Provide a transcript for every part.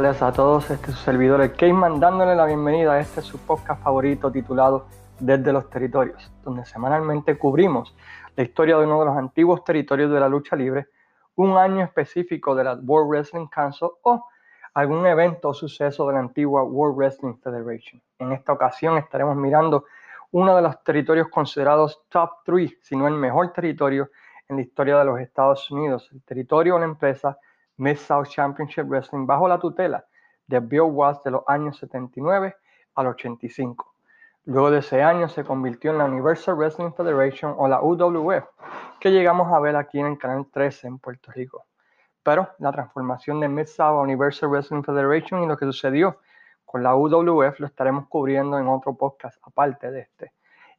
tardes a todos. Este es su servidor, el la bienvenida a este su podcast favorito titulado Desde los Territorios, donde semanalmente cubrimos la historia de uno de los antiguos territorios de la lucha libre, un año específico de la World Wrestling Council o algún evento o suceso de la antigua World Wrestling Federation. En esta ocasión estaremos mirando uno de los territorios considerados top 3, si no el mejor territorio en la historia de los Estados Unidos, el territorio o la empresa Mid-South Championship Wrestling bajo la tutela de Bill Watts de los años 79 al 85. Luego de ese año se convirtió en la Universal Wrestling Federation o la UWF, que llegamos a ver aquí en el canal 13 en Puerto Rico. Pero la transformación de Mid-South a Universal Wrestling Federation y lo que sucedió con la UWF lo estaremos cubriendo en otro podcast aparte de este.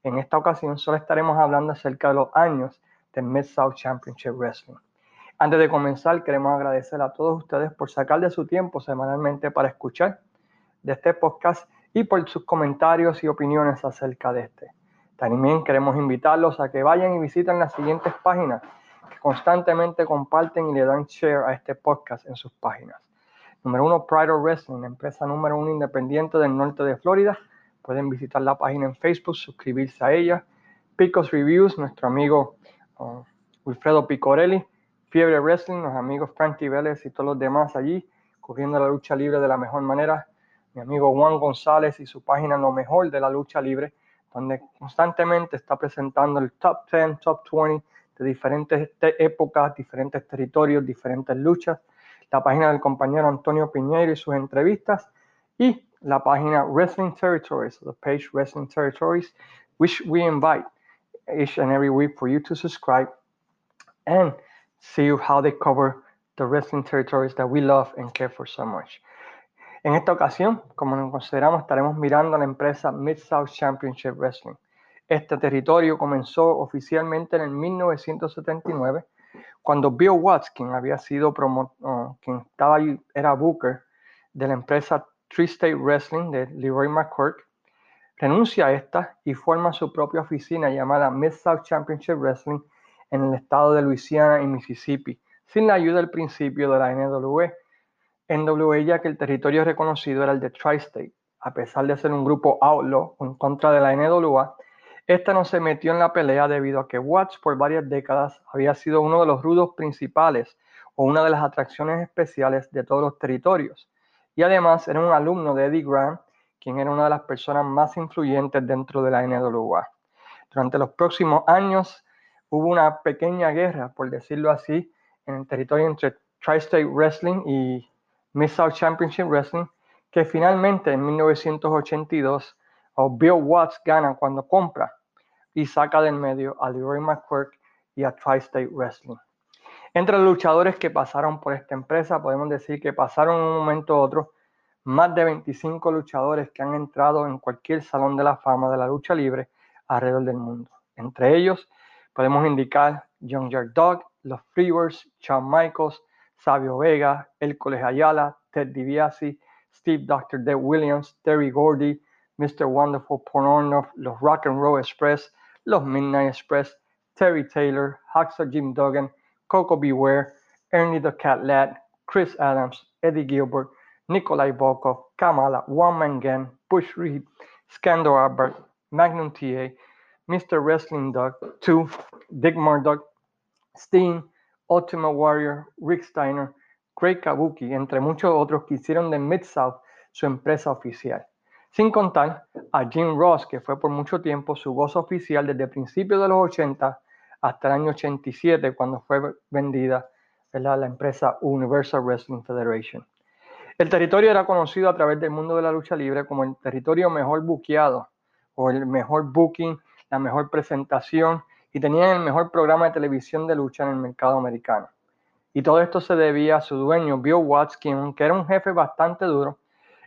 En esta ocasión solo estaremos hablando acerca de los años de Mid-South Championship Wrestling. Antes de comenzar, queremos agradecer a todos ustedes por sacar de su tiempo semanalmente para escuchar de este podcast y por sus comentarios y opiniones acerca de este. También queremos invitarlos a que vayan y visiten las siguientes páginas que constantemente comparten y le dan share a este podcast en sus páginas. Número uno, Pride of Wrestling, empresa número uno independiente del norte de Florida. Pueden visitar la página en Facebook, suscribirse a ella. Picos Reviews, nuestro amigo uh, Wilfredo Picorelli Fiebre Wrestling, los amigos Frankie Vélez y todos los demás allí, cubriendo la lucha libre de la mejor manera. Mi amigo Juan González y su página Lo Mejor de la Lucha Libre, donde constantemente está presentando el top 10, top 20 de diferentes épocas, diferentes territorios, diferentes luchas. La página del compañero Antonio Piñeiro y sus entrevistas. Y la página Wrestling Territories, the page Wrestling Territories, which we invite each and every week for you to subscribe. And see how they cover the wrestling territories that we love and care for so much. En esta ocasión, como nos consideramos, estaremos mirando a la empresa Mid-South Championship Wrestling. Este territorio comenzó oficialmente en el 1979, cuando Bill Watts, quien había sido promo quien estaba ahí, era Booker de la empresa Tri-State Wrestling de Leroy McCork, renuncia a esta y forma su propia oficina llamada Mid-South Championship Wrestling en el estado de Luisiana y Mississippi, sin la ayuda del principio de la NWE. NWE ya que el territorio reconocido era el de Tri-State. A pesar de ser un grupo outlaw en contra de la NWA, esta no se metió en la pelea debido a que Watts por varias décadas había sido uno de los rudos principales o una de las atracciones especiales de todos los territorios. Y además era un alumno de Eddie Grant, quien era una de las personas más influyentes dentro de la NWA. Durante los próximos años, hubo una pequeña guerra, por decirlo así, en el territorio entre Tri-State Wrestling y Mid-South Championship Wrestling, que finalmente en 1982 Bill Watts gana cuando compra y saca del medio a Leroy McQuirk y a Tri-State Wrestling. Entre los luchadores que pasaron por esta empresa, podemos decir que pasaron un momento u otro más de 25 luchadores que han entrado en cualquier salón de la fama de la lucha libre alrededor del mundo. Entre ellos Podemos indicar Young Yard Dog, Los Freebirds, Shawn Michaels, Sabio Vega, Hércules Ayala, Ted DiBiase, Steve Dr. Dave Williams, Terry Gordy, Mr. Wonderful Pornorno, Los Rock and Roll Express, Los Midnight Express, Terry Taylor, Hacksaw Jim Duggan, Coco Beware, Ernie the Cat Lad, Chris Adams, Eddie Gilbert, Nikolai Volkov, Kamala, One Man Gang, Bush Reed, Scandal Albert, Magnum TA, Mr. Wrestling Dog 2, Dick Murdoch, Sting, Ultimate Warrior, Rick Steiner, Craig Kabuki, entre muchos otros que hicieron de Mid-South su empresa oficial. Sin contar a Jim Ross, que fue por mucho tiempo su voz oficial desde principios de los 80 hasta el año 87, cuando fue vendida la empresa Universal Wrestling Federation. El territorio era conocido a través del mundo de la lucha libre como el territorio mejor buqueado o el mejor booking la mejor presentación y tenían el mejor programa de televisión de lucha en el mercado americano. Y todo esto se debía a su dueño, Bill Watts, quien, que era un jefe bastante duro,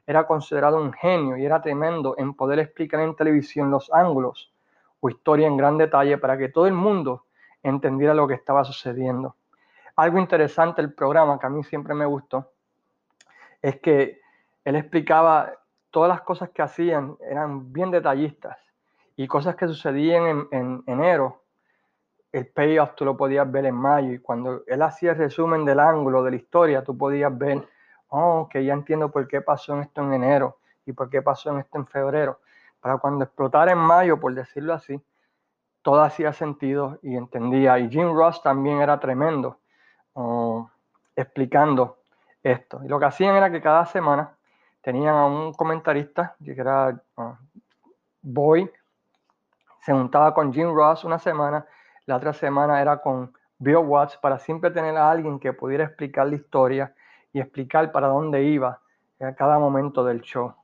era considerado un genio y era tremendo en poder explicar en televisión los ángulos o historia en gran detalle para que todo el mundo entendiera lo que estaba sucediendo. Algo interesante del programa que a mí siempre me gustó es que él explicaba todas las cosas que hacían, eran bien detallistas y cosas que sucedían en, enero, el payoff tú lo podías ver en mayo y cuando él hacía el resumen del ángulo de la historia, tú podías ver oh, que ya entiendo por qué pasó en esto en enero y por qué pasó en esto en febrero. Para cuando explotara en mayo, por decirlo así, todo hacía sentido y entendía. Y Jim Ross también era tremendo oh, explicando esto. Y lo que hacían era que cada semana tenían a un comentarista, que era uh, Boy, se juntaba con Jim Ross una semana, la otra semana era con Bill Watts para siempre tener a alguien que pudiera explicar la historia y explicar para dónde iba a cada momento del show.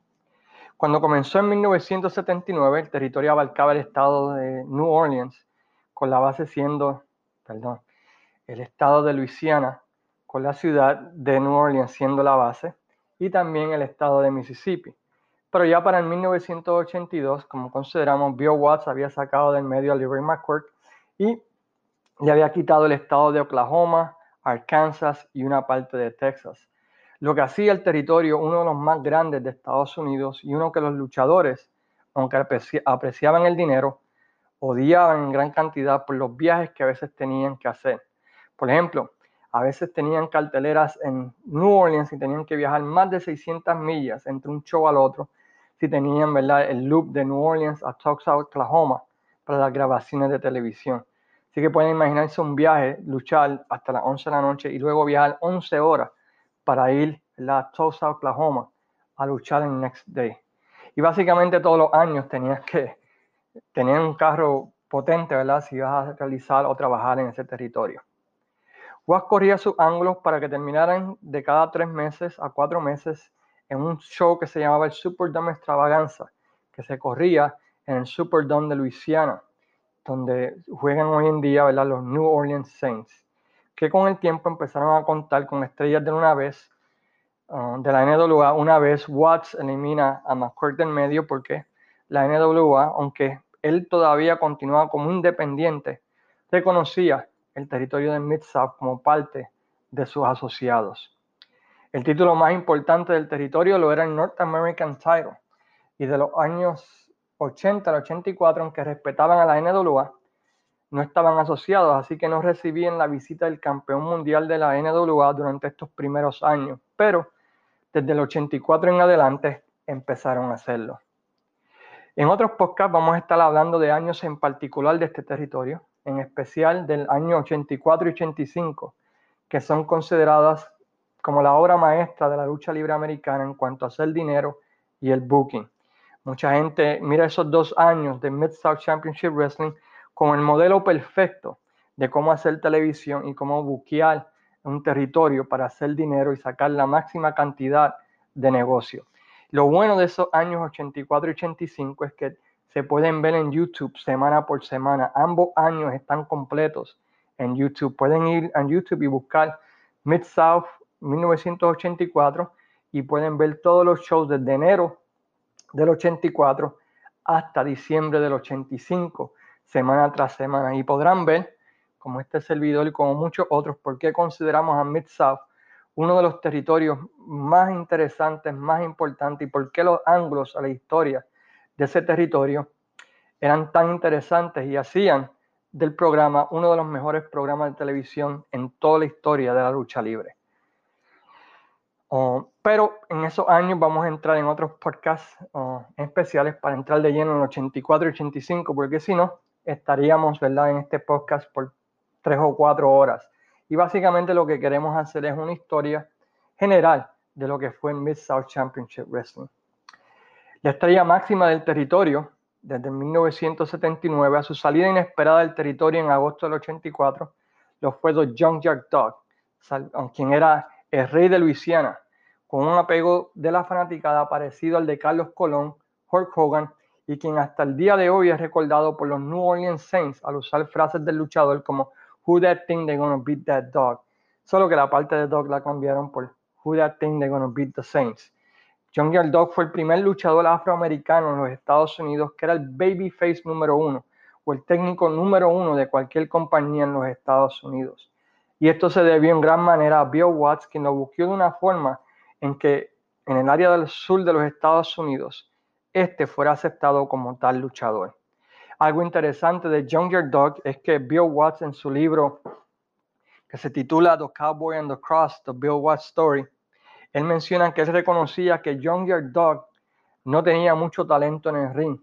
Cuando comenzó en 1979, el territorio abarcaba el estado de New Orleans, con la base siendo, perdón, el estado de Luisiana, con la ciudad de New Orleans siendo la base, y también el estado de Mississippi. Pero ya para el 1982, como consideramos, Bill Watts había sacado del medio a Liberty McCourt y le había quitado el estado de Oklahoma, Arkansas y una parte de Texas. Lo que hacía el territorio uno de los más grandes de Estados Unidos y uno que los luchadores, aunque apreciaban el dinero, odiaban en gran cantidad por los viajes que a veces tenían que hacer. Por ejemplo, a veces tenían carteleras en New Orleans y tenían que viajar más de 600 millas entre un show al otro si tenían ¿verdad? el loop de New Orleans a Tulsa, Oklahoma para las grabaciones de televisión. Así que pueden imaginarse un viaje, luchar hasta las 11 de la noche y luego viajar 11 horas para ir a Tulsa, Oklahoma a luchar en Next Day. Y básicamente todos los años tenías que tener un carro potente, ¿verdad? Si ibas a realizar o trabajar en ese territorio. Watts corría sus ángulos para que terminaran de cada tres meses a cuatro meses en un show que se llamaba el Superdome Extravaganza, que se corría en el Superdome de Luisiana, donde juegan hoy en día los New Orleans Saints, que con el tiempo empezaron a contar con estrellas de una vez, uh, de la NWA. Una vez Watts elimina a McCourt del medio porque la NWA, aunque él todavía continuaba como independiente, reconocía el territorio de Mid-South como parte de sus asociados. El título más importante del territorio lo era el North American Title y de los años 80 al 84, aunque respetaban a la NWA, no estaban asociados, así que no recibían la visita del campeón mundial de la NWA durante estos primeros años, pero desde el 84 en adelante empezaron a hacerlo. En otros podcasts vamos a estar hablando de años en particular de este territorio, en especial del año 84 y 85, que son consideradas como la obra maestra de la lucha libre americana en cuanto a hacer dinero y el booking. Mucha gente mira esos dos años de Mid-South Championship Wrestling como el modelo perfecto de cómo hacer televisión y cómo buquear un territorio para hacer dinero y sacar la máxima cantidad de negocio. Lo bueno de esos años 84 y 85 es que se pueden ver en YouTube semana por semana. Ambos años están completos en YouTube. Pueden ir a YouTube y buscar Mid-South 1984 y pueden ver todos los shows desde enero del 84 hasta diciembre del 85, semana tras semana. Y podrán ver, como este servidor y como muchos otros, por qué consideramos a Mid-South uno de los territorios más interesantes, más importantes y por qué los ángulos a la historia de ese territorio eran tan interesantes y hacían del programa uno de los mejores programas de televisión en toda la historia de la lucha libre. Oh, pero en esos años vamos a entrar en otros podcasts oh, especiales para entrar de lleno en 84 y 85, porque si no, estaríamos ¿verdad? en este podcast por tres o cuatro horas. Y básicamente lo que queremos hacer es una historia general de lo que fue el Mid-South Championship Wrestling. La estrella máxima del territorio, desde 1979 a su salida inesperada del territorio en agosto del 84, lo fue The Junkyard Dog, quien era el rey de Luisiana, con un apego de la fanaticada parecido al de Carlos Colón, Hulk Hogan, y quien hasta el día de hoy es recordado por los New Orleans Saints al usar frases del luchador como Who that thing they gonna beat that dog. Solo que la parte de dog la cambiaron por Who that thing they gonna beat the Saints. John Dog fue el primer luchador afroamericano en los Estados Unidos que era el babyface número uno o el técnico número uno de cualquier compañía en los Estados Unidos. Y esto se debió en gran manera a Bill Watts, quien lo buscó de una forma en que en el área del sur de los Estados Unidos, este fuera aceptado como tal luchador. Algo interesante de Younger Dog es que Bill Watts en su libro que se titula The Cowboy and the Cross, The Bill Watts Story, él menciona que él reconocía que Junkyard Dog no tenía mucho talento en el ring,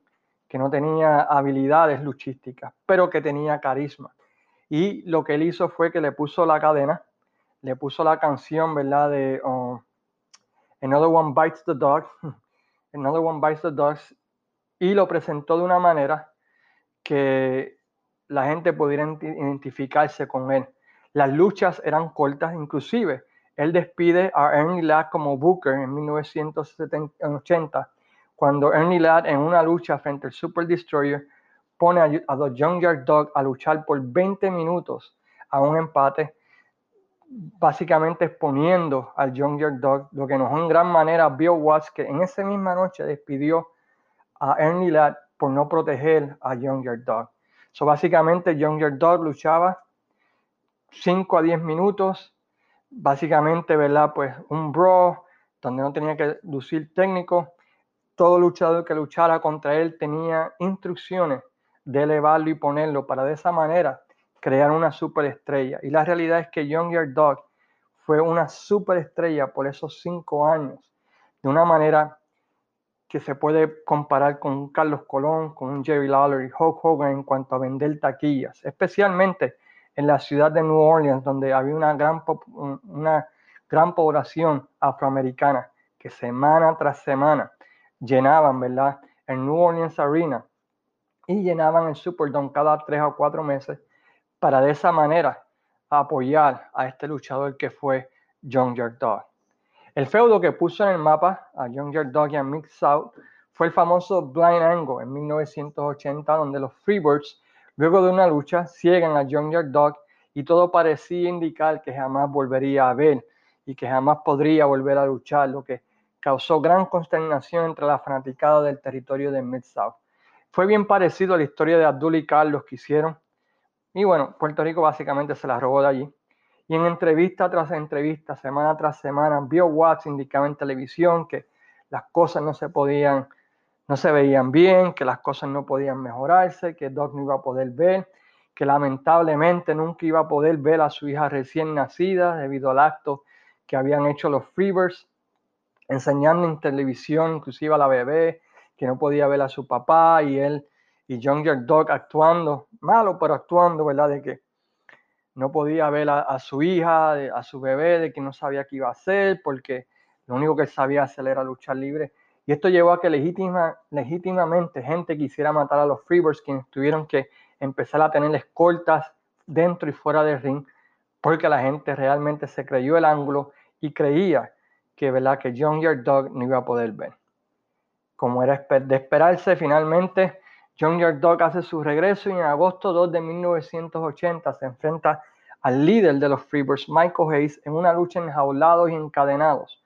que no tenía habilidades luchísticas, pero que tenía carisma. Y lo que él hizo fue que le puso la cadena, le puso la canción, ¿verdad? De oh, Another One Bites the Dog, Another One Bites the Dog, y lo presentó de una manera que la gente pudiera identificarse con él. Las luchas eran cortas, inclusive él despide a Ernie Ladd como Booker en 1980, cuando Ernie Ladd en una lucha frente al Super Destroyer pone a, a The Junkyard Dog a luchar por 20 minutos a un empate, básicamente exponiendo al Junkyard Dog, lo que nos en gran manera Bill Watts, que en esa misma noche despidió a Ernie Ladd por no proteger a Junkyard Dog. So, básicamente, Junkyard Dog luchaba 5 a 10 minutos, básicamente, ¿verdad? Pues un bro, donde no tenía que lucir técnico. Todo luchador que luchara contra él tenía instrucciones de elevarlo y ponerlo para de esa manera crear una superestrella. Y la realidad es que Junkyard Dog fue una superestrella por esos cinco años, de una manera que se puede comparar con Carlos Colón, con un Jerry Lawler y Hulk Hogan en cuanto a vender taquillas, especialmente en la ciudad de New Orleans, donde había una gran, una gran población afroamericana que semana tras semana llenaban, ¿verdad? El New Orleans Arena y llenaban el Superdome cada tres o cuatro meses para de esa manera apoyar a este luchador que fue John Dog. El feudo que puso en el mapa a Young Dog y a Mix South fue el famoso Blind Angle en 1980, donde los Freebirds, luego de una lucha, ciegan a Young Dog y todo parecía indicar que jamás volvería a ver y que jamás podría volver a luchar, lo que causó gran consternación entre la fanaticada del territorio de Mid-South. Fue bien parecido a la historia de Abdul y Carlos que hicieron. Y bueno, Puerto Rico básicamente se la robó de allí. Y en entrevista tras entrevista, semana tras semana, Bill Watts indicaba en televisión que las cosas no se podían, no se veían bien, que las cosas no podían mejorarse, que Doc no iba a poder ver, que lamentablemente nunca iba a poder ver a su hija recién nacida debido al acto que habían hecho los Freebirds, enseñando en televisión, inclusive a la bebé, que no podía ver a su papá y él y John Dog actuando, malo, pero actuando, ¿verdad? De que no podía ver a, su hija, a su bebé, de que no sabía qué iba a hacer, porque lo único que sabía hacer era luchar libre. Y esto llevó a que legítima, legítimamente gente quisiera matar a los Freebirds, quienes tuvieron que empezar a tener escoltas dentro y fuera del ring, porque la gente realmente se creyó el ángulo y creía que, ¿verdad? que John Dog no iba a poder ver. Como era de esperarse, finalmente John Dog hace su regreso y en agosto 2 de 1980 se enfrenta al líder de los Freebirds, Michael Hayes, en una lucha enjaulados y encadenados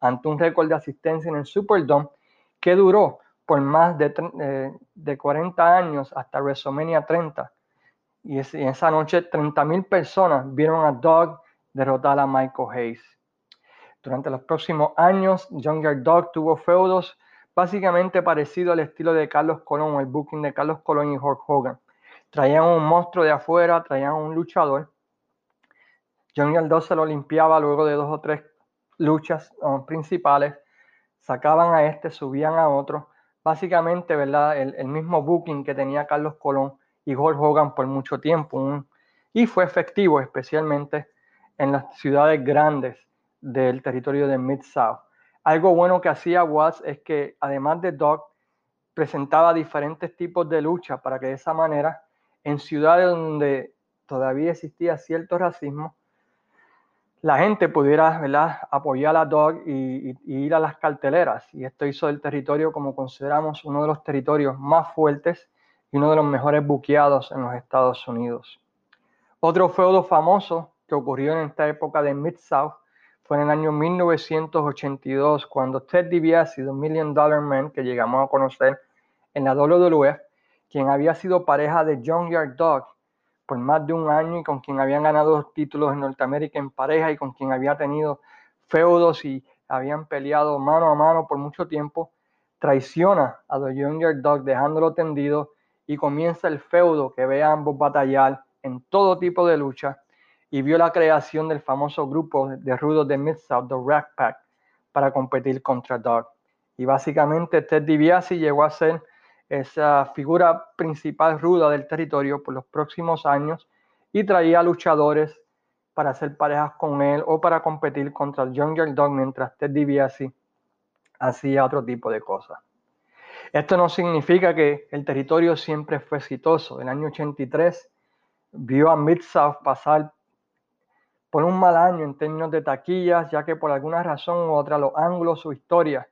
ante un récord de asistencia en el Superdome que duró por más de, eh, de 40 años hasta WrestleMania 30. Y, esa noche 30.000 personas vieron a Dog derrotar a Michael Hayes. Durante los próximos años, Junkyard Dog tuvo feudos básicamente parecido al estilo de Carlos Colón el booking de Carlos Colón y Hulk Hogan. Traían un monstruo de afuera, traían un luchador. Junkyard Dog se lo limpiaba luego de dos o tres luchas principales, sacaban a este, subían a otro. Básicamente, ¿verdad? El, mismo booking que tenía Carlos Colón y Hulk Hogan por mucho tiempo. y fue efectivo, especialmente en las ciudades grandes del territorio de Mid-South. Algo bueno que hacía Watts es que además de Doc, presentaba diferentes tipos de lucha para que de esa manera, en ciudades donde todavía existía cierto racismo, la gente pudiera apoyar a Dog y, ir a las carteleras. Y esto hizo del territorio, como consideramos, uno de los territorios más fuertes y uno de los mejores buqueados en los Estados Unidos. Otro feudo famoso que ocurrió en esta época de Mid-South fue en el año 1982 cuando Ted DiBiase, The Million Dollar Man, que llegamos a conocer en la WWE, quien había sido pareja de John Yard Dog por más de un año y con quien habían ganado títulos en Norteamérica en pareja y con quien había tenido feudos y habían peleado mano a mano por mucho tiempo, traiciona a The Younger Dog dejándolo tendido y comienza el feudo que ve a ambos batallar en todo tipo de lucha y vio la creación del famoso grupo de rudos de Mid-South, The Rack Pack, para competir contra Dark. Y básicamente Ted DiBiase llegó a ser esa figura principal ruda del territorio por los próximos años y traía luchadores para hacer parejas con él o para competir contra Jungle Dog mientras Ted DiBiase hacía otro tipo de cosas. Esto no significa que el territorio siempre fue exitoso. En el año 83 vio a Mid-South pasar por un mal año en términos de taquillas, ya que por alguna razón u otra los ángulos o historias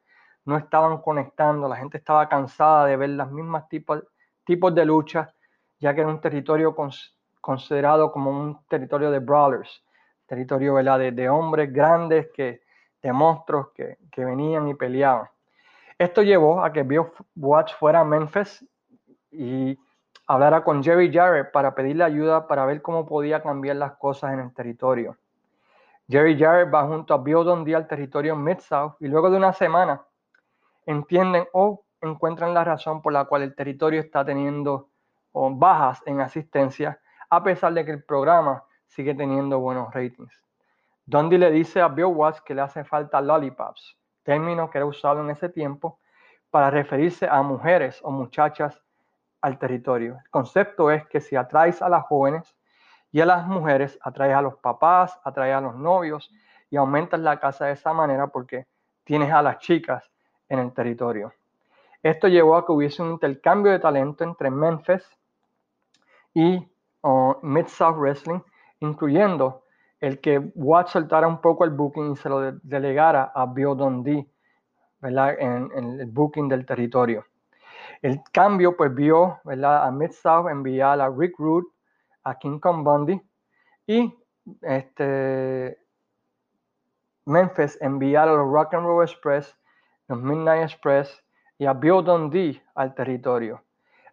no estaban conectando, la gente estaba cansada de ver las mismas tipos, tipos de lucha, ya que era un territorio considerado como un territorio de brawlers, territorio De, de, hombres grandes, que, de monstruos que, que, venían y peleaban. Esto llevó a que Bill Watts fuera a Memphis y hablara con Jerry Jarrett para pedirle ayuda para ver cómo podía cambiar las cosas en el territorio. Jerry Jarrett va junto a Bill Dundee al territorio Mid-South y luego de una semana entienden o encuentran la razón por la cual el territorio está teniendo bajas en asistencia, a pesar de que el programa sigue teniendo buenos ratings. Dundee le dice a Bill Watts que le hace falta lollipops, término que era usado en ese tiempo para referirse a mujeres o muchachas al territorio. El concepto es que si atraes a las jóvenes y a las mujeres, atraes a los papás, atraes a los novios y aumentas la casa de esa manera porque tienes a las chicas en el territorio. Esto llevó a que hubiese un intercambio de talento entre Memphis y Mid-South Wrestling, incluyendo el que Watt soltara un poco el booking y se lo delegara a Bill Dundee En, el booking del territorio. El cambio pues vio a Mid-South enviar a Rick Root, a King Kong Bundy y este, Memphis enviar a los Rock and Roll Express los Midnight Express y a Bill Dundee al territorio.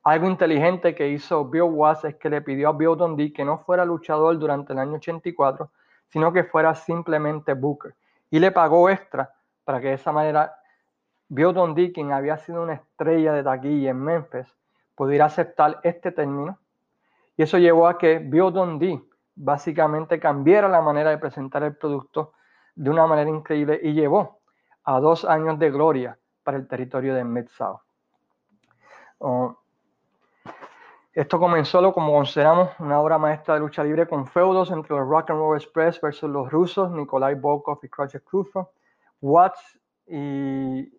Algo inteligente que hizo Bill Watts es que le pidió a Bill Dundee que no fuera luchador durante el año 84, sino que fuera simplemente Booker. Y le pagó extra para que de esa manera Bill Dundee, quien había sido una estrella de taquilla en Memphis, pudiera aceptar este término. Y eso llevó a que Bill Dundee básicamente cambiara la manera de presentar el producto de una manera increíble y llevó a dos años de gloria para el territorio de Mid-South. Oh, esto comenzó, como consideramos, una obra maestra de lucha libre con feudos entre los Rock and Roll Express versus los rusos, Nikolai Volkov y Krufo, Watts y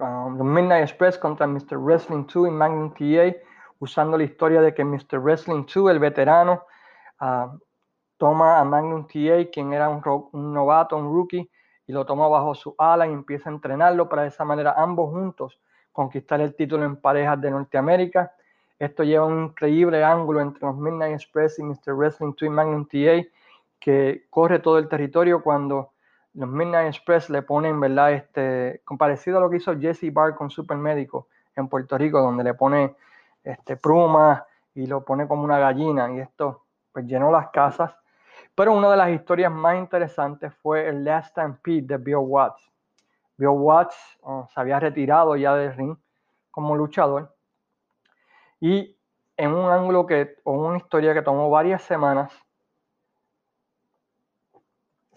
um, los Midnight Express contra Mr. Wrestling 2 y Magnum TA, usando la historia de que Mr. Wrestling 2, el veterano, uh, toma a Magnum TA, quien era un, un novato, un rookie, y lo toma bajo su ala y empieza a entrenarlo para de esa manera ambos juntos conquistar el título en parejas de Norteamérica. Esto lleva un increíble ángulo entre los Midnight Express y Mr. Wrestling 2 Magnum TA que corre todo el territorio cuando los Midnight Express le ponen, ¿verdad? Este, parecido a lo que hizo Jesse Barr con Super Médico en Puerto Rico, donde le pone este, plumas y lo pone como una gallina y esto pues llenó las casas pero una de las historias más interesantes fue el Last Stampede de Bill Watts. Bill Watts oh, se había retirado ya del ring como luchador y en un ángulo que, o una historia que tomó varias semanas,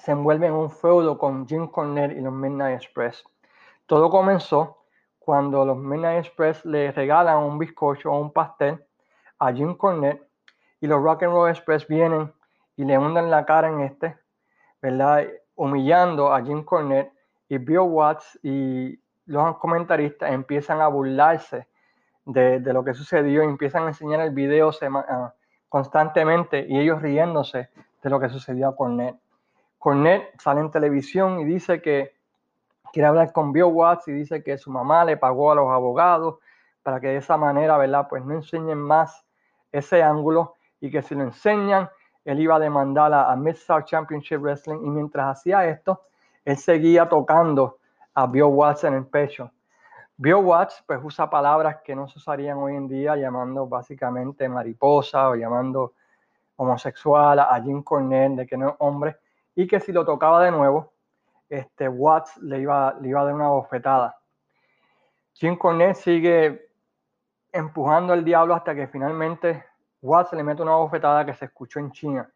se envuelve en un feudo con Jim Cornette y los Midnight Express. Todo comenzó cuando los Midnight Express le regalan un bizcocho o un pastel a Jim Cornette y los Rock and Roll Express vienen y le hunden la cara en este, ¿verdad? Humillando a Jim Cornette y Bill Watts y los comentaristas empiezan a burlarse de, lo que sucedió y empiezan a enseñar el video ah, constantemente y ellos riéndose de lo que sucedió a Cornette. Cornette sale en televisión y dice que quiere hablar con Bill Watts y dice que su mamá le pagó a los abogados para que de esa manera, ¿verdad? Pues no enseñen más ese ángulo y que si lo enseñan, él iba a demandar a, Mid-South Championship Wrestling y mientras hacía esto, él seguía tocando a Bill Watts en el pecho. Bill Watts pues usa palabras que no se usarían hoy en día llamando básicamente mariposa o llamando homosexual a Jim Cornette de que no es hombre y que si lo tocaba de nuevo, este Watts le iba, le iba a dar una bofetada. Jim Cornette sigue empujando al diablo hasta que finalmente Watts le mete una bofetada que se escuchó en China.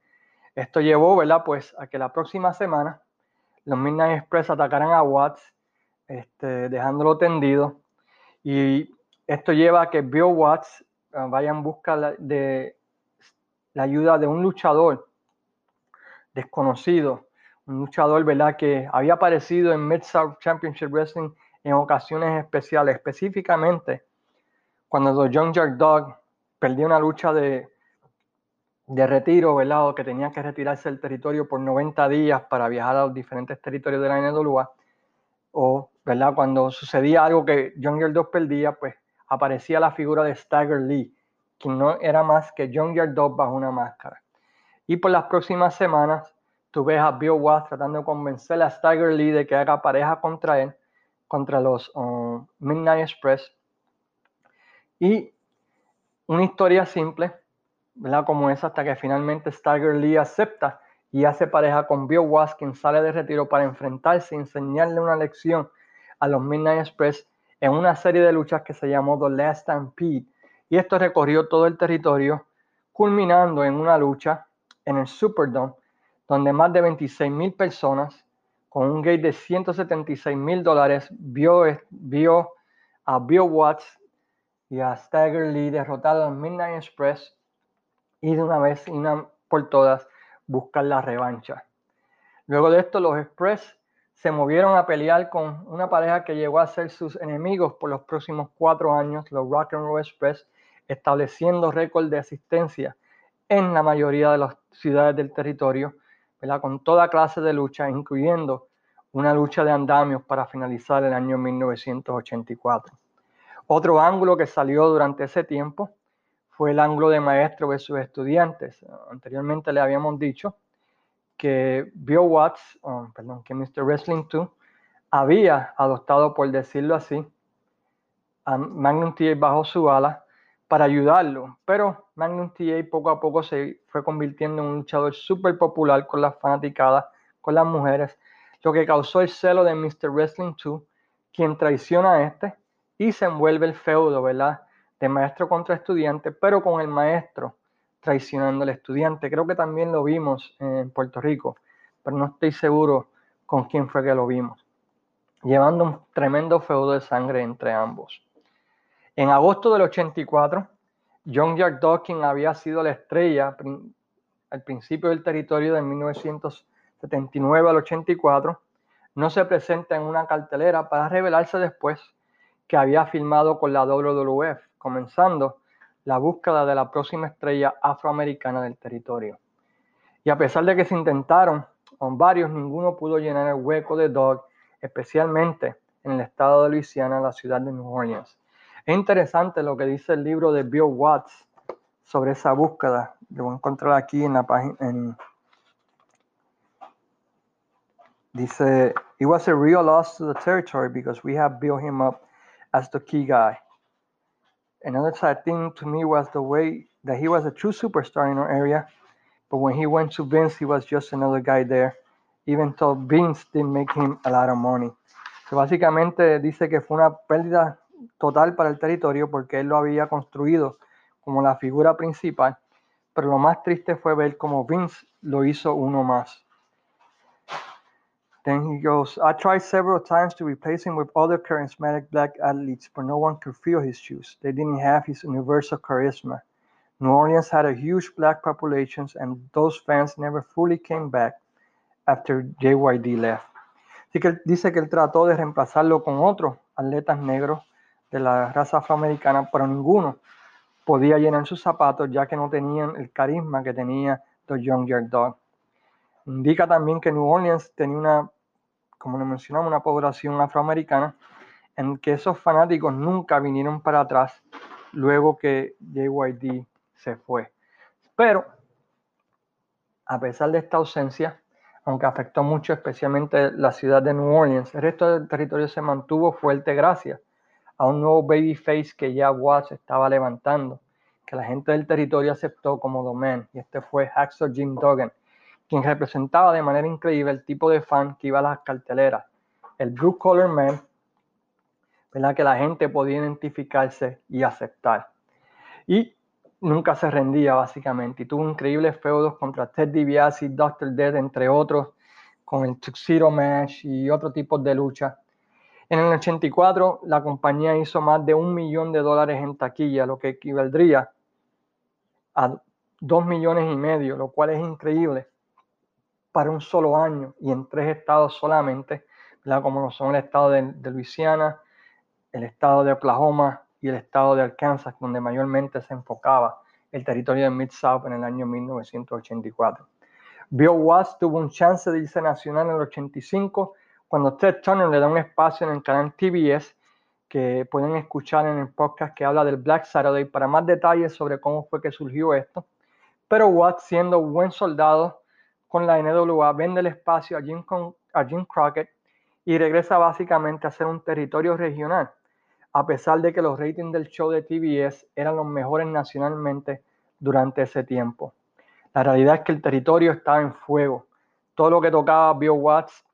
Esto llevó, ¿verdad? Pues a que la próxima semana los Midnight Express atacaran a Watts, este, dejándolo tendido. Y esto lleva a que Bill Watts uh, vaya en busca de la ayuda de un luchador desconocido, un luchador ¿verdad? que había aparecido en Mid-South Championship Wrestling en ocasiones especiales, específicamente cuando los Young Jack Dog perdió una lucha de, de retiro, ¿verdad? O que tenía que retirarse del territorio por 90 días para viajar a los diferentes territorios de la NWA, o, ¿verdad? Cuando sucedía algo que Young Jack Dog perdía, pues aparecía la figura de Stagger Lee, quien no era más que Young Jack Dog bajo una máscara. Y por las próximas semanas, tú ves a Bill Watts tratando de convencer a Stagger Lee de que haga pareja contra él, contra los uh, Midnight Express. Y una historia simple, ¿verdad? Como esa, hasta que finalmente Stagger Lee acepta y hace pareja con Bill Watts, quien sale de retiro para enfrentarse y enseñarle una lección a los Midnight Express en una serie de luchas que se llamó The Last Stampede. Y esto recorrió todo el territorio, culminando en una lucha en el Superdome, donde más de 26 mil personas con un gate de 176 mil dólares vio, vio a Bill Watts y a Stagger Lee derrotar a los Midnight Express y de una vez y una por todas buscar la revancha. Luego de esto, los Express se movieron a pelear con una pareja que llegó a ser sus enemigos por los próximos cuatro años, los Rock and Roll Express, estableciendo récord de asistencia en la mayoría de las ciudades del territorio con toda clase de lucha, incluyendo una lucha de andamios para finalizar el año 1984. Otro ángulo que salió durante ese tiempo fue el ángulo de maestro versus estudiantes. Anteriormente le habíamos dicho que Bill Watts, perdón, que Mr. Wrestling 2 había adoptado, por decirlo así, a Magnum TA bajo su ala para ayudarlo. Pero Magnum TA poco a poco se fue convirtiendo en un luchador súper popular con las fanaticadas, con las mujeres, lo que causó el celo de Mr. Wrestling 2, quien traiciona a este y se envuelve el feudo, ¿verdad? De maestro contra estudiante, pero con el maestro traicionando al estudiante. Creo que también lo vimos en Puerto Rico, pero no estoy seguro con quién fue que lo vimos. Llevando un tremendo feudo de sangre entre ambos. En agosto del 84, John Jack Dawkins había sido la estrella al principio del territorio de 1979 al 84. No se presenta en una cartelera para revelarse después que había filmado con la WWF, comenzando la búsqueda de la próxima estrella afroamericana del territorio. Y a pesar de que se intentaron con varios, ninguno pudo llenar el hueco de Dog, especialmente en el estado de Luisiana, la ciudad de New Orleans. Es interesante lo que dice el libro de Bill Watts sobre esa búsqueda. Lo voy a encontrar aquí en la página. dice, it was a real loss to the territory because we have built him up as the key guy. Another sad thing to me was the way that he was a true superstar in our area, but when he went to Vince, he was just another guy there, even though Vince didn't make him a lot of money. So básicamente dice que fue una pérdida total para el territorio porque él lo había construido como la figura principal, pero lo más triste fue ver cómo Vince lo hizo uno más. Then he goes, I tried several times to replace him with other charismatic black athletes, but no one could fill his shoes. They didn't have his universal charisma. New Orleans had a huge black population, and those fans never fully came back after JYD left. Así que dice que él trató de reemplazarlo con otros atletas negros de la raza afroamericana, pero ninguno podía llenar sus zapatos ya que no tenían el carisma que tenía The Young Yard Dog. Indica también que New Orleans tenía una, como le mencionamos, una población afroamericana en que esos fanáticos nunca vinieron para atrás luego que JYD se fue. Pero, a pesar de esta ausencia, aunque afectó mucho especialmente la ciudad de New Orleans, el resto del territorio se mantuvo fuerte gracias a un nuevo babyface que ya Watts estaba levantando, que la gente del territorio aceptó como domain, y este fue Hacksaw Jim Duggan, quien representaba de manera increíble el tipo de fan que iba a las carteleras, el Blue Collar Man, ¿verdad? que la gente podía identificarse y aceptar. Y nunca se rendía básicamente, y tuvo increíbles feudos contra Ted DiBiase, Dr. Dead, entre otros con el Tuxedo Match y otro tipo de lucha. En el 84 la compañía hizo más de un millón de dólares en taquilla, lo que equivaldría a dos millones y medio, lo cual es increíble para un solo año y en tres estados solamente, como son el estado de, de Luisiana, el estado de Oklahoma y el estado de Arkansas, donde mayormente se enfocaba el territorio de Mid-South en el año 1984. Bill Watts tuvo un chance de irse nacional en el 85 cuando Ted Turner le da un espacio en el canal TBS que pueden escuchar en el podcast que habla del Black Saturday para más detalles sobre cómo fue que surgió esto. Pero Watts, siendo buen soldado con la NWA, vende el espacio a Jim, a Jim Crockett y regresa básicamente a ser un territorio regional a pesar de que los ratings del show de TBS eran los mejores nacionalmente durante ese tiempo. La realidad es que el territorio estaba en fuego. Todo lo que tocaba Bill Watts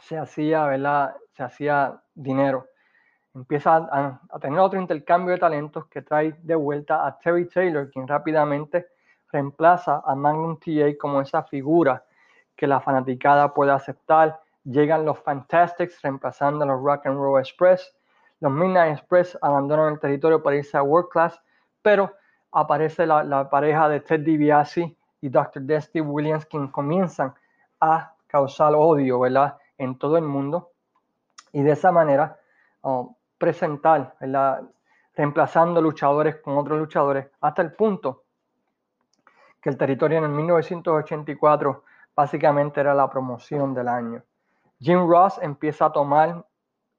se hacía, ¿verdad? Se hacía dinero. Empieza a, tener otro intercambio de talentos que trae de vuelta a Terry Taylor, quien rápidamente reemplaza a Magnum TA como esa figura que la fanaticada puede aceptar. Llegan los Fantastics reemplazando a los Rock and Roll Express los Midnight Express abandonan el territorio para irse a World Class, pero aparece la, pareja de Ted DiBiase y Dr. Dusty Williams, quien comienzan a causar odio ¿verdad? En todo el mundo y de esa manera oh, presentar, reemplazando luchadores con otros luchadores, hasta el punto que el territorio en el 1984 básicamente era la promoción del año. Jim Ross empieza a tomar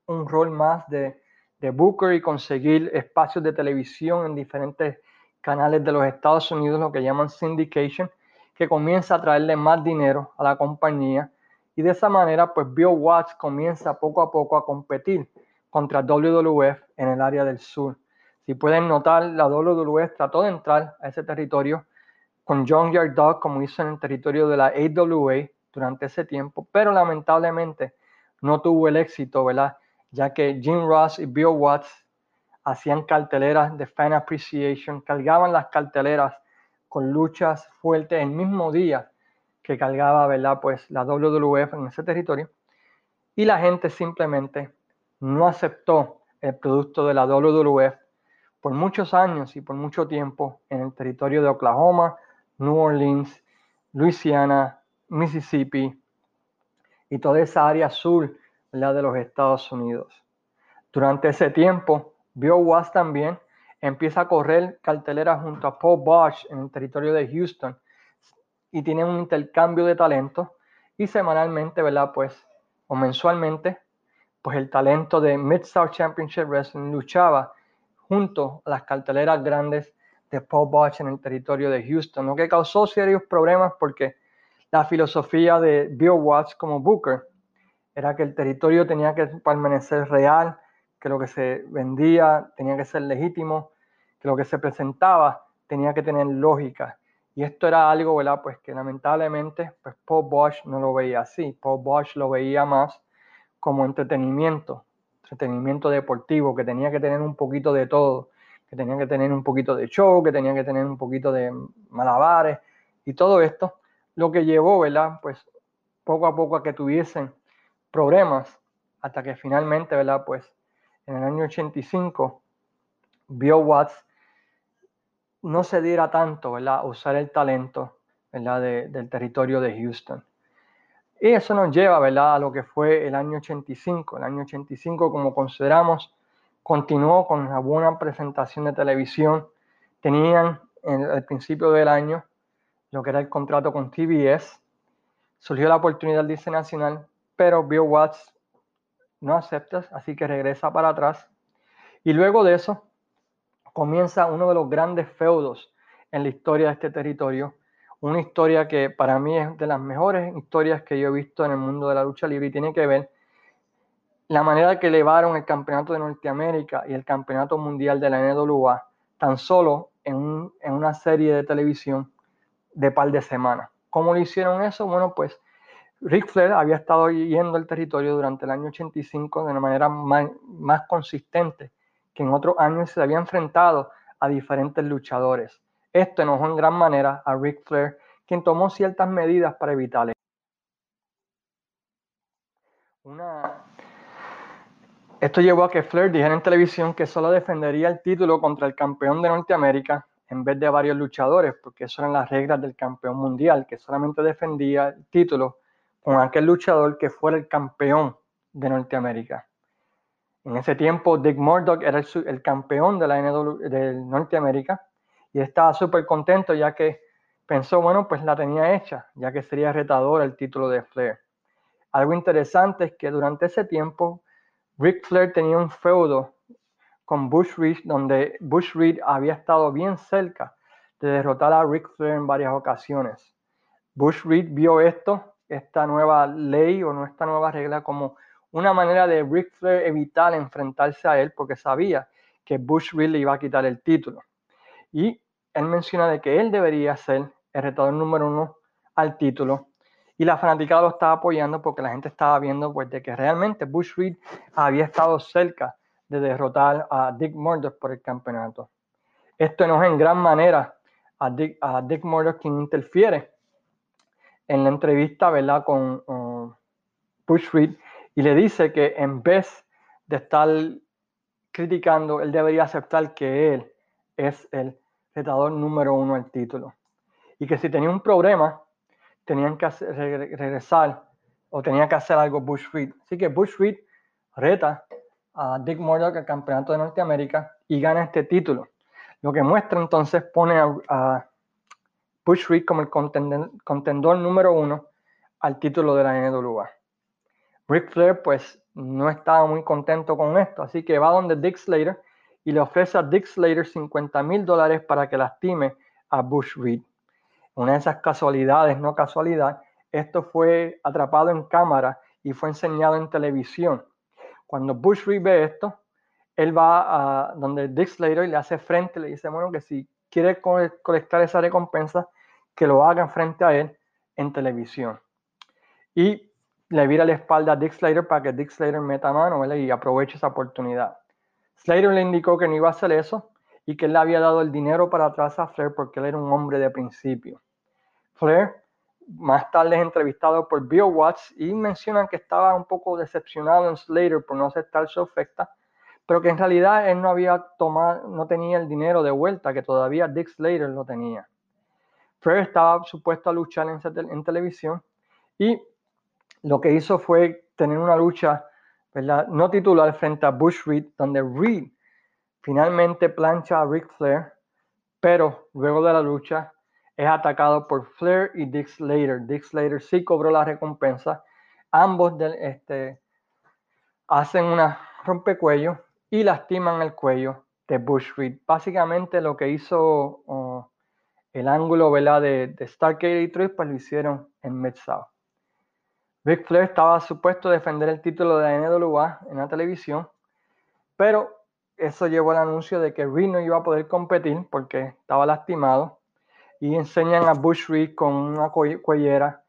un rol más de de Booker y conseguir espacios de televisión en diferentes canales de los Estados Unidos, lo que llaman syndication, que comienza a traerle más dinero a la compañía y de esa manera pues Bill Watts comienza poco a poco a competir contra WWF en el área del sur. Si pueden notar, la WWF trató de entrar a ese territorio con John Yard Dog como hizo en el territorio de la AWA durante ese tiempo, pero lamentablemente no tuvo el éxito, ¿verdad? ya que Jim Ross y Bill Watts hacían carteleras de fan appreciation, cargaban las carteleras con luchas fuertes el mismo día que cargaba, ¿verdad? Pues la WWF en ese territorio. Y la gente simplemente no aceptó el producto de la WWF por muchos años y por mucho tiempo en el territorio de Oklahoma, New Orleans, Louisiana, Mississippi y toda esa área sur la de los Estados Unidos. Durante ese tiempo, Bill Watts también empieza a correr cartelera junto a Paul Bosch en el territorio de Houston y tiene un intercambio de talento y semanalmente, ¿verdad? Pues, o mensualmente, pues el talento de Mid-South Championship Wrestling luchaba junto a las carteleras grandes de Paul Bosch en el territorio de Houston, lo que causó serios problemas porque la filosofía de Bill Watts como Booker era que el territorio tenía que permanecer real, que lo que se vendía tenía que ser legítimo, que lo que se presentaba tenía que tener lógica. Y esto era algo, ¿verdad? Pues que lamentablemente, pues Paul Bosch no lo veía así. Paul Bosch lo veía más como entretenimiento, entretenimiento deportivo, que tenía que tener un poquito de todo, que tenía que tener un poquito de show, que tenía que tener un poquito de malabares y todo esto, lo que llevó, ¿verdad? Pues poco a poco a que tuviesen problemas hasta que finalmente, ¿verdad? Pues en el año 85, Bill Watts no se diera tanto, ¿verdad? Usar el talento, ¿verdad? del territorio de Houston. Y eso nos lleva, ¿verdad? A lo que fue el año 85. El año 85, como consideramos, continuó con una buena presentación de televisión. Tenían en el principio del año lo que era el contrato con TBS. Surgió la oportunidad de irse nacional, pero Bill Watts no acepta, así que regresa para atrás. Y luego de eso comienza uno de los grandes feudos en la historia de este territorio, una historia que para mí es de las mejores historias que yo he visto en el mundo de la lucha libre y tiene que ver la manera que elevaron el campeonato de Norteamérica y el campeonato mundial de la NWA tan solo en, en una serie de televisión de par de semanas. ¿Cómo lo hicieron eso? Bueno, pues Rick Flair había estado yendo al territorio durante el año 85 de una manera más, consistente que en otros años se había enfrentado a diferentes luchadores. Esto enojó en gran manera a Rick Flair, quien tomó ciertas medidas para evitarle. Una... Esto llevó a que Flair dijera en televisión que solo defendería el título contra el campeón de Norteamérica en vez de varios luchadores, porque eso eran las reglas del campeón mundial, que solamente defendía el título con aquel luchador que fuera el campeón de Norteamérica. En ese tiempo, Dick Murdoch era el, campeón de la NW, de Norteamérica y estaba súper contento ya que pensó, bueno, pues la tenía hecha, ya que sería retador el título de Flair. Algo interesante es que durante ese tiempo, Ric Flair tenía un feudo con Bush Reed, donde Bush Reed había estado bien cerca de derrotar a Ric Flair en varias ocasiones. Bush Reed vio esto, esta nueva ley o esta nueva regla, como una manera de Ric Flair evitar enfrentarse a él porque sabía que Bush Reed le iba a quitar el título. Y él menciona de que él debería ser el retador número uno al título. Y la fanaticada lo estaba apoyando porque la gente estaba viendo pues, de que realmente Bush Reed había estado cerca de derrotar a Dick Murdoch por el campeonato. Esto enoja en gran manera a Dick, a Murdoch, quien interfiere en la entrevista ¿verdad? con uh, Bush Reed y le dice que en vez de estar criticando, él debería aceptar que él es el retador número uno al título. Y que si tenía un problema, tenían que regresar o tenía que hacer algo Bush Reed. Así que Bush Reed reta a Dick Murdoch al campeonato de Norteamérica y gana este título. Lo que muestra entonces pone a, Bush Reed como el contendor, contendor número uno al título de la NWA. Ric Flair pues no estaba muy contento con esto, así que va donde Dick Slater y le ofrece a Dick Slater 50 mil dólares para que lastime a Bush Reed. Una de esas casualidades, no casualidad, esto fue atrapado en cámara y fue enseñado en televisión. Cuando Bush Reed ve esto, él va a donde Dick Slater y le hace frente, le dice, bueno, que si quiere colectar esa recompensa, que lo haga frente a él en televisión. Y le vira la espalda a Dick Slater para que Dick Slater meta mano y aproveche esa oportunidad. Slater le indicó que no iba a hacer eso y que él le había dado el dinero para atrás a Flair porque él era un hombre de principio. Flair más tarde es entrevistado por Bill Watts y menciona que estaba un poco decepcionado en Slater por no aceptar su oferta, pero que en realidad él no había tomado, no tenía el dinero de vuelta, que todavía Dick Slater lo tenía. Flair estaba supuesto a luchar en, en televisión y lo que hizo fue tener una lucha no titular frente a Bush Reed, donde Reed finalmente plancha a Ric Flair, pero luego de la lucha es atacado por Flair y Dick Slater. Dick Slater sí cobró la recompensa. Ambos este, hacen una rompecuello y lastiman el cuello de Bush Reed. Básicamente lo que hizo oh, el ángulo de, de Stargate y Truth, pues lo hicieron en Mid-South. Ric Flair estaba supuesto a defender el título de la NWA en la televisión, pero eso llevó al anuncio de que Reed no iba a poder competir porque estaba lastimado y enseñan a Bush Reed con una cuellera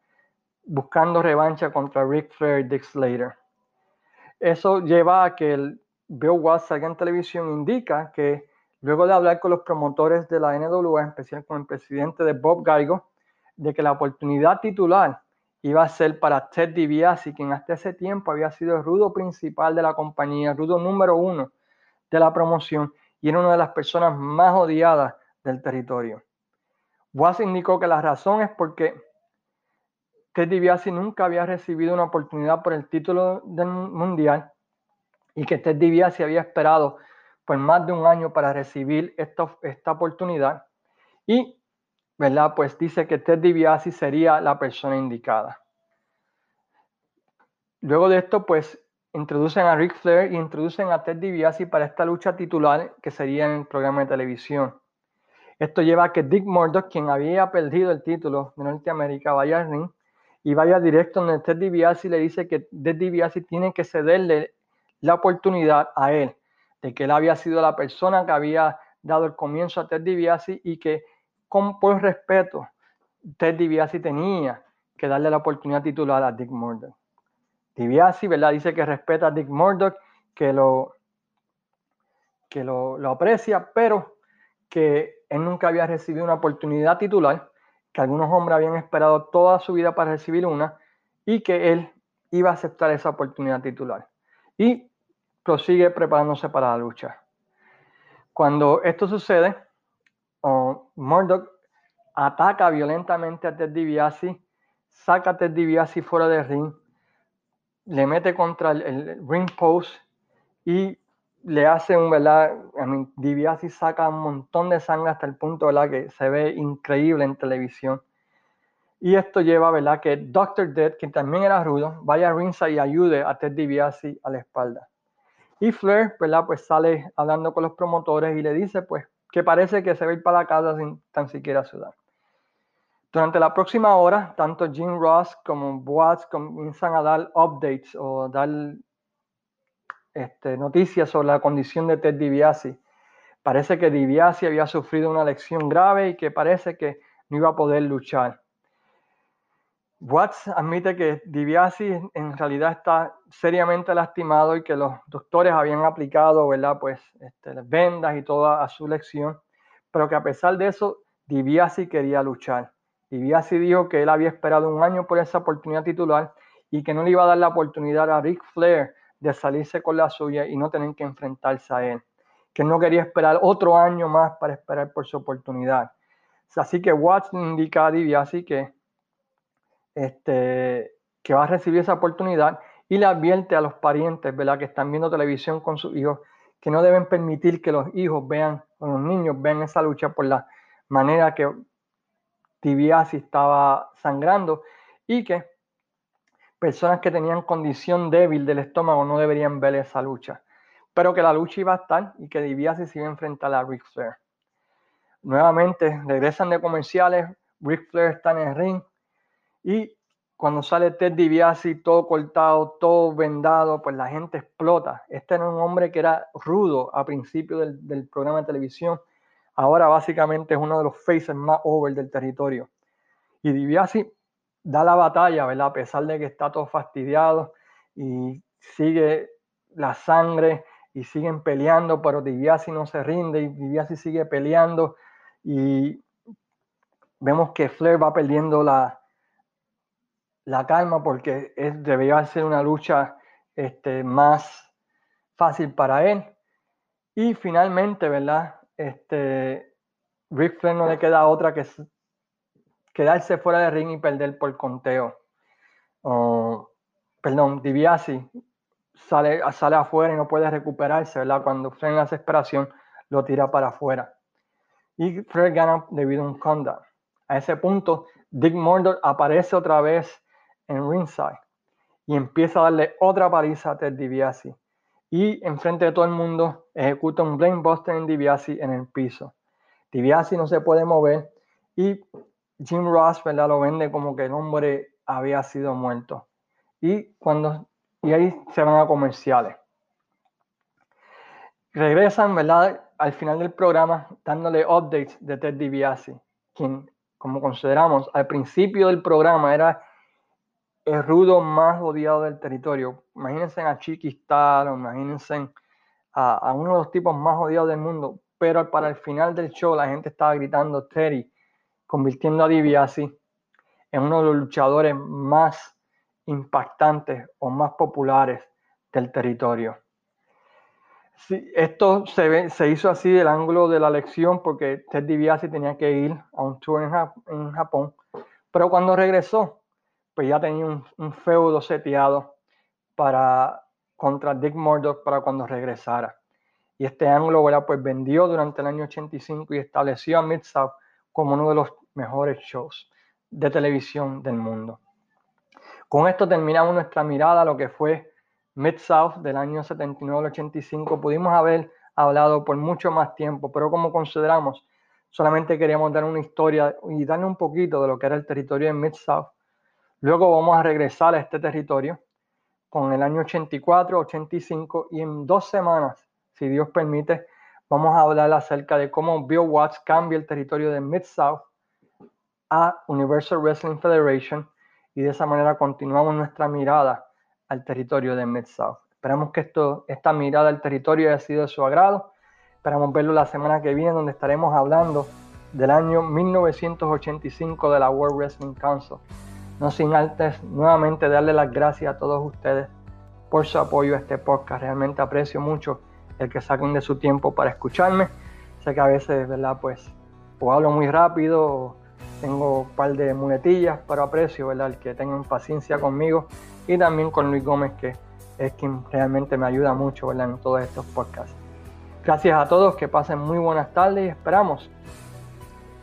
buscando revancha contra Ric Flair y Dick Slater. Eso lleva a que el Bill Watts salga en televisión indica que luego de hablar con los promotores de la NWA, en especial con el presidente de Bob Gaigo, de que la oportunidad titular iba a ser para Ted DiBiase, quien hasta ese tiempo había sido el rudo principal de la compañía, el rudo número uno de la promoción y era una de las personas más odiadas del territorio. Was indicó que la razón es porque Ted DiBiase nunca había recibido una oportunidad por el título del mundial y que Ted DiBiase había esperado por más de un año para recibir esta, esta oportunidad y ¿verdad? Pues dice que Ted DiBiase sería la persona indicada. Luego de esto, pues introducen a Ric Flair y introducen a Ted DiBiase para esta lucha titular que sería en el programa de televisión. Esto lleva a que Dick Murdoch, quien había perdido el título de Norteamérica, vaya al ring y vaya directo donde Ted DiBiase le dice que Ted DiBiase tiene que cederle la oportunidad a él, de que él había sido la persona que había dado el comienzo a Ted DiBiase y que con, por respeto, Ted DiBiase tenía que darle la oportunidad titular a Dick Murdoch. DiBiase, ¿verdad? Dice que respeta a Dick Murdoch, que lo, que lo, lo aprecia, pero que él nunca había recibido una oportunidad titular, que algunos hombres habían esperado toda su vida para recibir una, y que él iba a aceptar esa oportunidad titular. Y prosigue preparándose para la lucha. Cuando esto sucede, Murdoch ataca violentamente a Ted DiBiase, saca a Ted DiBiase fuera del ring, le mete contra el, ring post y le hace un, ¿verdad? I mean, DiBiase saca un montón de sangre hasta el punto, ¿verdad? Que se ve increíble en televisión. Y esto lleva, ¿verdad? Que Dr. Dead, que también era rudo, vaya a ringside y ayude a Ted DiBiase a la espalda. Y Flair, ¿verdad? Pues sale hablando con los promotores y le dice, pues, que parece que se va a ir para la casa sin tan siquiera sudar. Durante la próxima hora, tanto Jim Ross como Watts comienzan a dar updates o dar este, noticias sobre la condición de Ted DiBiase. Parece que DiBiase había sufrido una lesión grave y que parece que no iba a poder luchar. Watts admite que DiBiase en realidad está seriamente lastimado y que los doctores habían aplicado, ¿verdad? Pues este, las vendas y toda a su lección, pero que a pesar de eso, DiBiase quería luchar. DiBiase dijo que él había esperado un año por esa oportunidad titular y que no le iba a dar la oportunidad a Ric Flair de salirse con la suya y no tener que enfrentarse a él. Que no quería esperar otro año más para esperar por su oportunidad. Así que Watts indica a DiBiase que este, que va a recibir esa oportunidad y le advierte a los parientes, ¿verdad? Que están viendo televisión con sus hijos, que no deben permitir que los hijos vean, o los niños vean esa lucha por la manera que Tibiasi estaba sangrando y que personas que tenían condición débil del estómago no deberían ver esa lucha, pero que la lucha iba a estar y que Dibiasi se iba a enfrentar a Ric Flair. Nuevamente regresan de comerciales, Ric Flair está en el ring, y cuando sale Ted DiBiase todo cortado, todo vendado, pues la gente explota. Este era un hombre que era rudo a principio del, programa de televisión. Ahora básicamente es uno de los faces más over del territorio. Y DiBiase da la batalla, ¿verdad? A pesar de que está todo fastidiado y sigue la sangre y siguen peleando, pero DiBiase no se rinde y DiBiase sigue peleando y vemos que Flair va perdiendo la, la calma porque es, ser una lucha este, más fácil para él. Y finalmente, ¿verdad? Este, Flair no le queda otra que quedarse fuera de ring y perder por conteo. perdón, DiBiase sale, sale afuera y no puede recuperarse, ¿verdad? Cuando Flair en la desesperación lo tira para afuera. Y Flair gana debido a un conda. A ese punto, Dick Murdoch aparece otra vez en ringside y empieza a darle otra paliza a Ted DiBiase y enfrente de todo el mundo ejecuta un blame buster en DiBiase en el piso. DiBiase no se puede mover y Jim Ross ¿verdad? lo vende como que el hombre había sido muerto. Y, cuando, y ahí se van a comerciales. Regresan ¿verdad? al final del programa dándole updates de Ted DiBiase, quien, como consideramos, al principio del programa era el rudo más odiado del territorio. Imagínense a Chiquistar, o imagínense a, uno de los tipos más odiados del mundo. Pero para el final del show la gente estaba gritando Terry, convirtiendo a DiBiase en uno de los luchadores más impactantes o más populares del territorio. esto se, hizo así del ángulo de la elección porque Ted DiBiase tenía que ir a un tour en Japón, pero cuando regresó pues ya tenía un, feudo seteado para, contra Dick Murdoch para cuando regresara. Y este ángulo, pues vendió durante el año 85 y estableció a Mid-South como uno de los mejores shows de televisión del mundo. Con esto terminamos nuestra mirada a lo que fue Mid-South del año 79 al 85. Pudimos haber hablado por mucho más tiempo, pero como consideramos, solamente queríamos dar una historia y darle un poquito de lo que era el territorio de Mid-South Luego vamos a regresar a este territorio con el año 84, 85 y en dos semanas, si Dios permite, vamos a hablar acerca de cómo Bill Watts cambia el territorio de Mid-South a Universal Wrestling Federation y de esa manera continuamos nuestra mirada al territorio de Mid-South. Esperamos que esta mirada al territorio haya sido de su agrado. Esperamos verlo la semana que viene donde estaremos hablando del año 1985 de la World Wrestling Council No sin antes nuevamente darle las gracias a todos ustedes por su apoyo a este podcast. Realmente aprecio mucho el que saquen de su tiempo para escucharme. Sé que a veces, ¿verdad? Pues o hablo muy rápido, tengo un par de muletillas, pero aprecio, ¿verdad? El que tengan paciencia conmigo y también con Luis Gómez, que es quien realmente me ayuda mucho, ¿verdad? En todos estos podcasts. Gracias a todos, que pasen muy buenas tardes y esperamos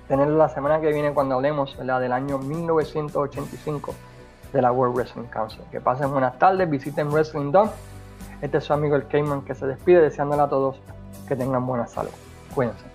tenerlo la semana que viene cuando hablemos ¿verdad? del año 1985 de la World Wrestling Council. Que pasen buenas tardes, visiten Wrestling Dome. Este es su amigo el Cayman que se despide deseándole a todos que tengan buena salud. Cuídense.